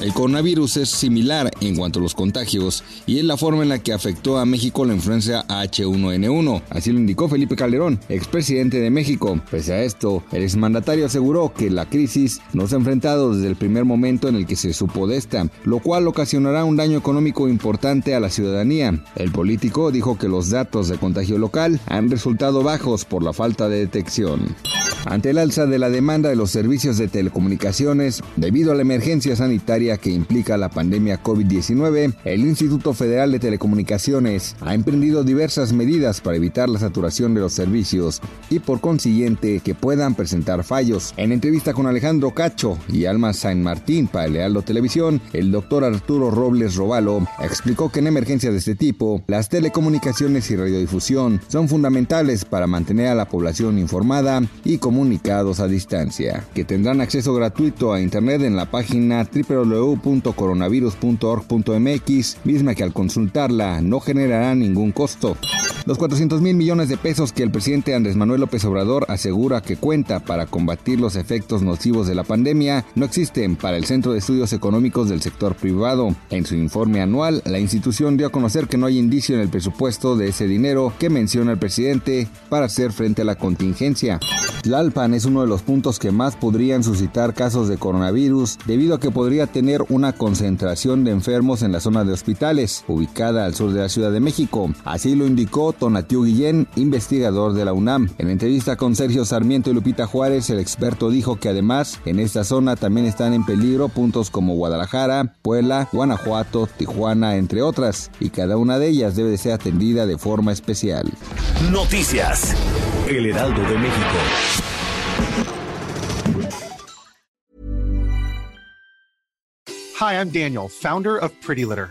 El coronavirus es similar en cuanto a los contagios y es la forma en la que afectó a México la influencia H1N1. Así lo indicó Felipe Calderón, expresidente de México. Pese a esto, el exmandatario aseguró que la crisis no se ha enfrentado desde el primer momento en el que se supo de esta, lo cual ocasionará un daño económico importante a la ciudadanía. El político dijo que los datos de contagio local han resultado bajos por la falta de detección. Ante el alza de la demanda de los servicios de telecomunicaciones debido a la emergencia sanitaria que implica la pandemia COVID-19, el Instituto Federal de Telecomunicaciones ha emprendido diversas medidas para evitar la saturación de los servicios y por consiguiente que puedan presentar fallos. En entrevista con Alejandro Cacho y Alma San Martín para Lealdo Televisión, el doctor Arturo Robles Robalo explicó que en emergencias de este tipo, las telecomunicaciones y radiodifusión son fundamentales para mantener a la población informada y comunicados a distancia, que tendrán acceso gratuito a Internet en la página www.coronavirus.org.mx, misma que al consultarla no generará ningún costo. Los 400 mil millones de pesos que el presidente Andrés Manuel López Obrador asegura que cuenta para combatir los efectos nocivos de la pandemia no existen para el Centro de Estudios Económicos del Sector Privado. En su informe anual, la institución dio a conocer que no hay indicio en el presupuesto de ese dinero que menciona el presidente para hacer frente a la contingencia. Tlalpan es uno de los puntos que más podrían suscitar casos de coronavirus debido a que podría tener una concentración de enfermos en la zona de hospitales, ubicada al sur de la Ciudad de México. Así lo indicó Tonatiu Guillén, investigador de la UNAM. En entrevista con Sergio Sarmiento y Lupita Juárez, el experto dijo que además en esta zona también están en peligro puntos como Guadalajara, Puebla, Guanajuato, Tijuana, entre otras, y cada una de ellas debe de ser atendida de forma especial. Noticias. El Heraldo de México. Hi, I'm Daniel, founder of Pretty Litter.